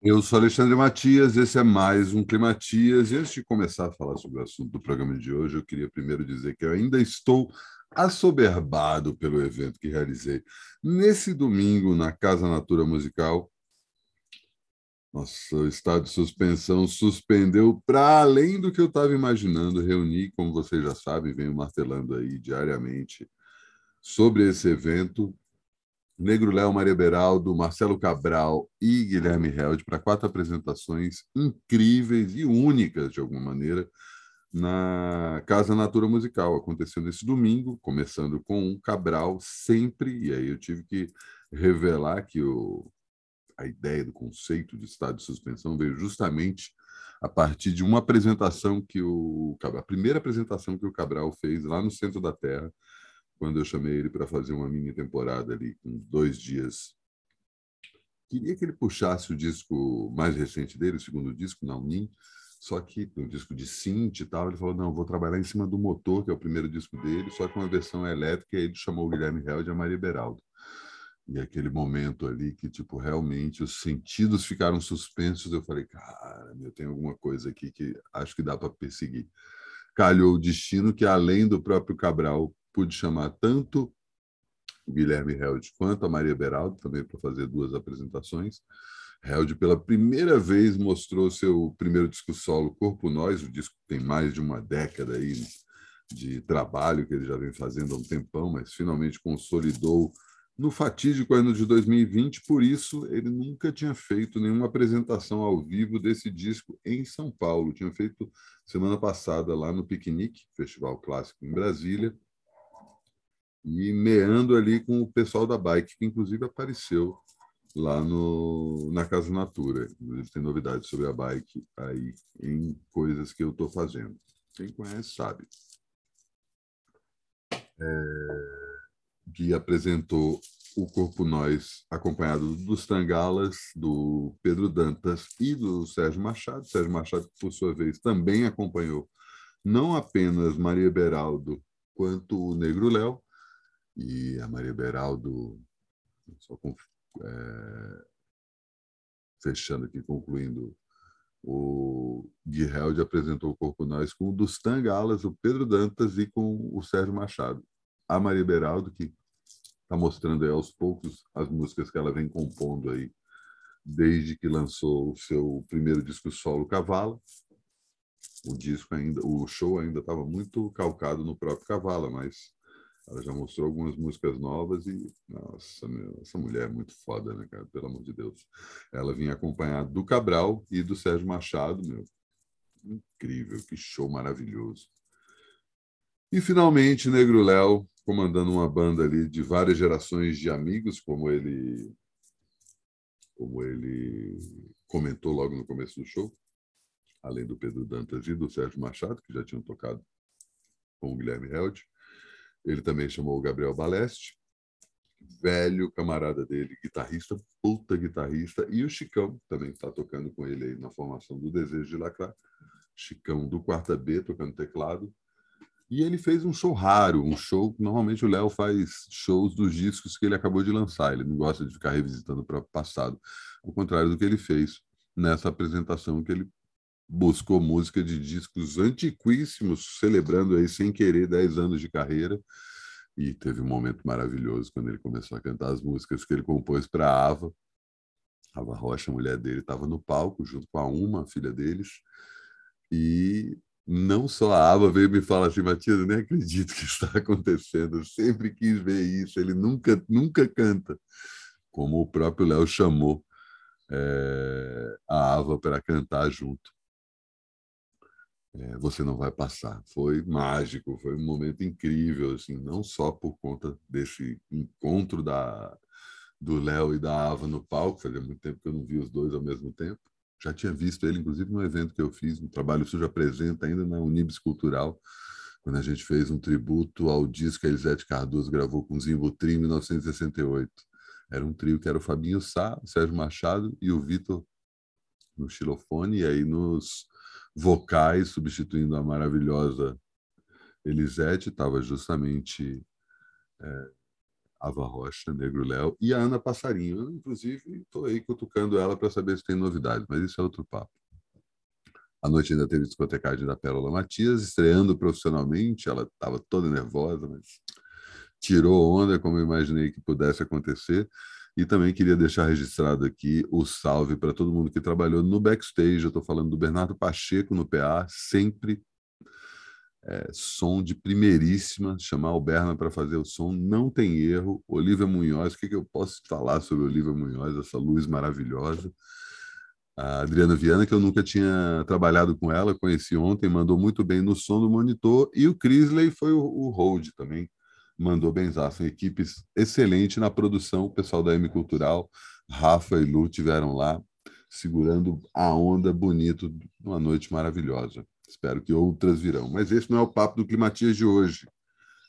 Eu sou Alexandre Matias, esse é mais um Climatias. E antes de começar a falar sobre o assunto do programa de hoje, eu queria primeiro dizer que eu ainda estou assoberbado pelo evento que realizei nesse domingo na Casa Natura Musical. Nossa, o estado de suspensão suspendeu para além do que eu estava imaginando. Reuni, como vocês já sabem, venho martelando aí diariamente sobre esse evento Negro Léo, Maria Beraldo, Marcelo Cabral e Guilherme Held para quatro apresentações incríveis e únicas, de alguma maneira, na Casa Natura Musical. Aconteceu nesse domingo, começando com o Cabral, sempre, e aí eu tive que revelar que o, a ideia do conceito de estado de suspensão veio justamente a partir de uma apresentação que o a primeira apresentação que o Cabral fez lá no centro da Terra, quando eu chamei ele para fazer uma mini temporada ali, com dois dias. Queria que ele puxasse o disco mais recente dele, o segundo disco, na Unim, só que um disco de synth e tal, ele falou, não, vou trabalhar em cima do motor, que é o primeiro disco dele, só que uma versão elétrica, e ele chamou o Guilherme Held e a Maria Beraldo. E aquele momento ali que, tipo, realmente os sentidos ficaram suspensos, eu falei, cara, eu tenho alguma coisa aqui que acho que dá para perseguir. Calhou o destino que, além do próprio Cabral pude chamar tanto o Guilherme Held quanto a Maria Beraldo também para fazer duas apresentações. Held, pela primeira vez, mostrou seu primeiro disco solo, Corpo Nós, o disco tem mais de uma década aí de trabalho que ele já vem fazendo há um tempão, mas finalmente consolidou no fatídico ano de 2020, por isso ele nunca tinha feito nenhuma apresentação ao vivo desse disco em São Paulo. Tinha feito semana passada lá no Piquenique, Festival Clássico em Brasília, e meando ali com o pessoal da bike, que inclusive apareceu lá no, na Casa Natura. Inclusive tem novidades sobre a bike aí em coisas que eu estou fazendo. Quem conhece sabe. É, Gui apresentou o Corpo Nós, acompanhado dos Tangalas, do Pedro Dantas e do Sérgio Machado. Sérgio Machado, por sua vez, também acompanhou não apenas Maria Beraldo, quanto o Negro Léo, e a Maria Beraldo, só com, é, fechando aqui, concluindo, o Gui Held apresentou o Corpo Nós com o dos Tangalas, o Pedro Dantas e com o Sérgio Machado. A Maria Beraldo, que está mostrando aí aos poucos as músicas que ela vem compondo aí desde que lançou o seu primeiro disco solo Cavala. O disco ainda, o show ainda estava muito calcado no próprio Cavala, mas ela já mostrou algumas músicas novas e, nossa, meu, essa mulher é muito foda, né, cara? Pelo amor de Deus. Ela vinha acompanhada do Cabral e do Sérgio Machado, meu. Incrível, que show maravilhoso. E, finalmente, Negro Léo, comandando uma banda ali de várias gerações de amigos, como ele, como ele comentou logo no começo do show, além do Pedro Dantas e do Sérgio Machado, que já tinham tocado com o Guilherme Held. Ele também chamou o Gabriel Baleste, velho camarada dele, guitarrista, puta guitarrista, e o Chicão também está tocando com ele aí na formação do Desejo de Lacrar. Chicão do Quarta B tocando teclado. E ele fez um show raro, um show que normalmente o Léo faz shows dos discos que ele acabou de lançar. Ele não gosta de ficar revisitando o passado, ao contrário do que ele fez nessa apresentação que ele buscou música de discos antiquíssimos, celebrando aí sem querer 10 anos de carreira. E teve um momento maravilhoso quando ele começou a cantar as músicas que ele compôs para a Ava. Ava Rocha, a mulher dele, estava no palco junto com a Uma, a filha deles. E não só a Ava veio me falar assim, Matias, eu nem acredito que está acontecendo. Eu sempre quis ver isso. Ele nunca, nunca canta. Como o próprio Léo chamou é, a Ava para cantar junto é, você não vai passar. Foi mágico, foi um momento incrível, assim, não só por conta desse encontro da do Léo e da Ava no palco, fazia muito tempo que eu não vi os dois ao mesmo tempo. Já tinha visto ele, inclusive, no evento que eu fiz, no Trabalho Sujo Apresenta, ainda na Unibis Cultural, quando a gente fez um tributo ao disco que a Elisete Cardoso gravou com Zimbo Trio em 1968. Era um trio que era o Fabinho Sá, o Sérgio Machado e o Vitor no xilofone, e aí nos vocais, substituindo a maravilhosa Elisete, estava justamente é, Ava Rocha, Negro Léo e a Ana Passarinho. Eu, inclusive, estou aí cutucando ela para saber se tem novidades, mas isso é outro papo. A noite ainda teve discotecagem da Pérola Matias, estreando profissionalmente. Ela estava toda nervosa, mas tirou onda como eu imaginei que pudesse acontecer. E também queria deixar registrado aqui o salve para todo mundo que trabalhou no backstage. Eu estou falando do Bernardo Pacheco no PA, sempre é, som de primeiríssima. Chamar o Berna para fazer o som, não tem erro. Olivia Munhoz, o que, que eu posso falar sobre Olivia Munhoz, essa luz maravilhosa? A Adriana Viana, que eu nunca tinha trabalhado com ela, conheci ontem, mandou muito bem no som do monitor. E o Crisley foi o, o hold também mandou benzaço. Equipes excelente na produção, o pessoal da M Cultural, Rafa e Lu tiveram lá segurando a onda bonito numa noite maravilhosa. Espero que outras virão. Mas esse não é o papo do Climatias de hoje.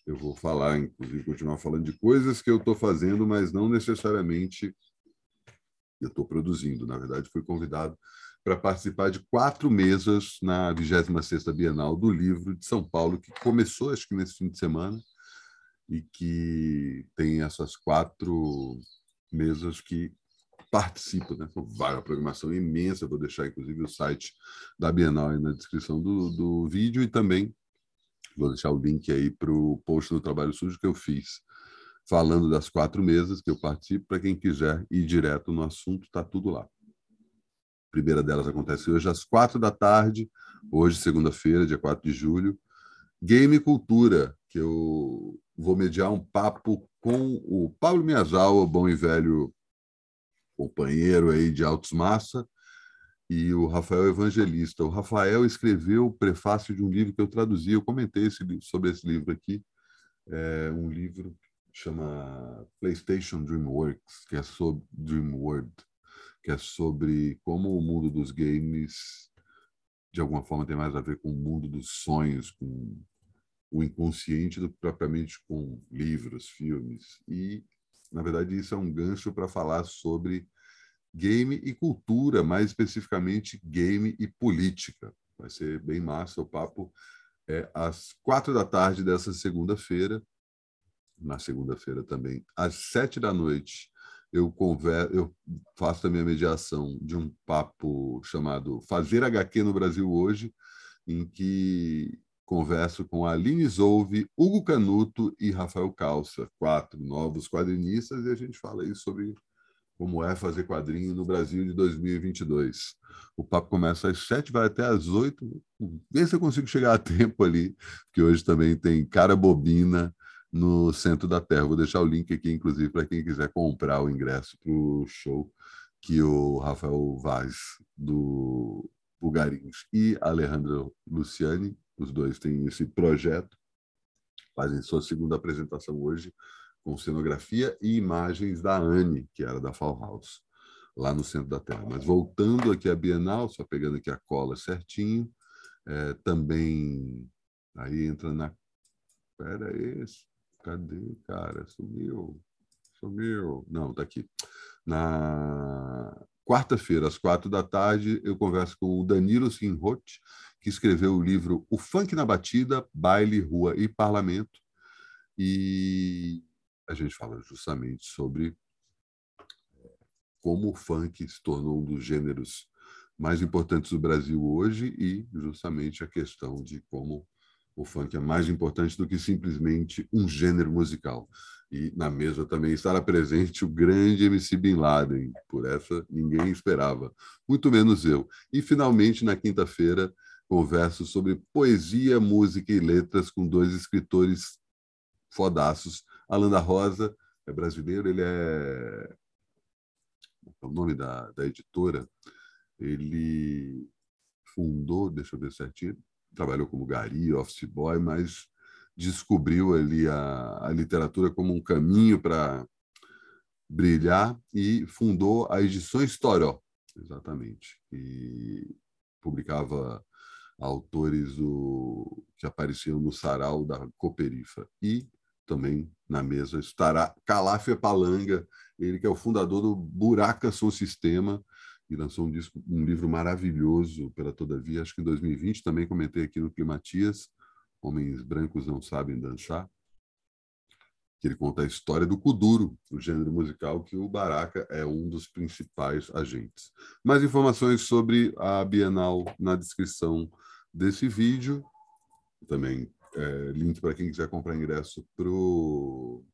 Eu vou falar, inclusive, continuar falando de coisas que eu estou fazendo, mas não necessariamente eu estou produzindo. Na verdade, fui convidado para participar de quatro mesas na 26ª Bienal do Livro de São Paulo, que começou, acho que nesse fim de semana, e que tem essas quatro mesas que participam, né? Vai uma programação imensa, vou deixar inclusive o site da Bienal aí na descrição do, do vídeo e também vou deixar o link aí para o post do Trabalho Sujo que eu fiz, falando das quatro mesas que eu participo, para quem quiser ir direto no assunto, está tudo lá. A primeira delas acontece hoje às quatro da tarde, hoje, segunda-feira, dia 4 de julho, Game Cultura, que eu vou mediar um papo com o Pablo Miyazawa, bom e velho companheiro aí de Altos Massa, e o Rafael Evangelista. O Rafael escreveu o prefácio de um livro que eu traduzi, eu comentei esse, sobre esse livro aqui, é um livro que chama PlayStation DreamWorks, que é sobre DreamWorld, que é sobre como o mundo dos games de alguma forma tem mais a ver com o mundo dos sonhos, com o inconsciente do que propriamente com livros, filmes. E, na verdade, isso é um gancho para falar sobre game e cultura, mais especificamente game e política. Vai ser bem massa o papo. É às quatro da tarde dessa segunda-feira, na segunda-feira também, às sete da noite, eu, conver... eu faço a minha mediação de um papo chamado Fazer HQ no Brasil Hoje, em que Converso com Aline Zouve, Hugo Canuto e Rafael Calça, quatro novos quadrinistas, e a gente fala aí sobre como é fazer quadrinho no Brasil de 2022. O papo começa às sete, vai até às oito. Vê se eu consigo chegar a tempo ali, que hoje também tem Cara Bobina no centro da Terra. Vou deixar o link aqui, inclusive, para quem quiser comprar o ingresso para o show que o Rafael Vaz, do Bugarins, e Alejandro Luciani os dois têm esse projeto, fazem sua segunda apresentação hoje com cenografia e imagens da Anne, que era da Fall House, lá no centro da Terra. Mas voltando aqui à Bienal, só pegando aqui a cola certinho, é, também aí entra na. Espera aí, cadê, cara? Sumiu. Sumiu. Não, está aqui. Na quarta-feira, às quatro da tarde, eu converso com o Danilo Sinroth, que escreveu o livro O Funk na Batida, Baile, Rua e Parlamento. E a gente fala justamente sobre eh, como o funk se tornou um dos gêneros mais importantes do Brasil hoje e justamente a questão de como o funk é mais importante do que simplesmente um gênero musical. E na mesa também estará presente o grande MC Bin Laden, por essa ninguém esperava, muito menos eu. E finalmente, na quinta-feira, converso sobre poesia, música e letras com dois escritores fodaços. Alan da Rosa é brasileiro, ele é. é o nome da, da editora. Ele fundou, deixa eu ver certinho, trabalhou como gari, office boy, mas descobriu ali a, a literatura como um caminho para brilhar e fundou a Edições Toró, exatamente. E publicava autores do, que apareciam no sarau da Coperifa. E também na mesa estará Calafia Palanga, ele que é o fundador do Buraca Som Sistema, e lançou um, disco, um livro maravilhoso pela Todavia, acho que em 2020 também comentei aqui no Climatias, Homens Brancos Não Sabem Dançar. Que ele conta a história do kuduro, o gênero musical que o Baraka é um dos principais agentes. Mais informações sobre a Bienal na descrição desse vídeo. Também é, link para quem quiser comprar ingresso para o.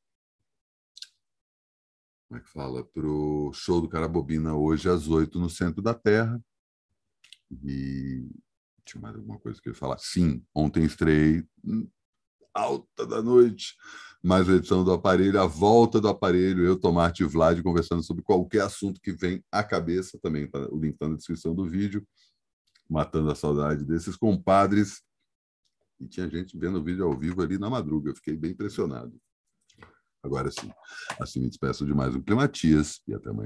Como é que fala? Para o show do Carabobina hoje às oito no centro da Terra. E tinha mais alguma coisa que eu ia falar? Sim, ontem estreiei alta da noite, mais uma edição do aparelho, a volta do aparelho, eu, Tomate e Vlad conversando sobre qualquer assunto que vem à cabeça, também tá, o link está na descrição do vídeo, matando a saudade desses compadres. E tinha gente vendo o vídeo ao vivo ali na madruga, eu fiquei bem impressionado. Agora sim, assim me despeço de mais um Climatias e até amanhã.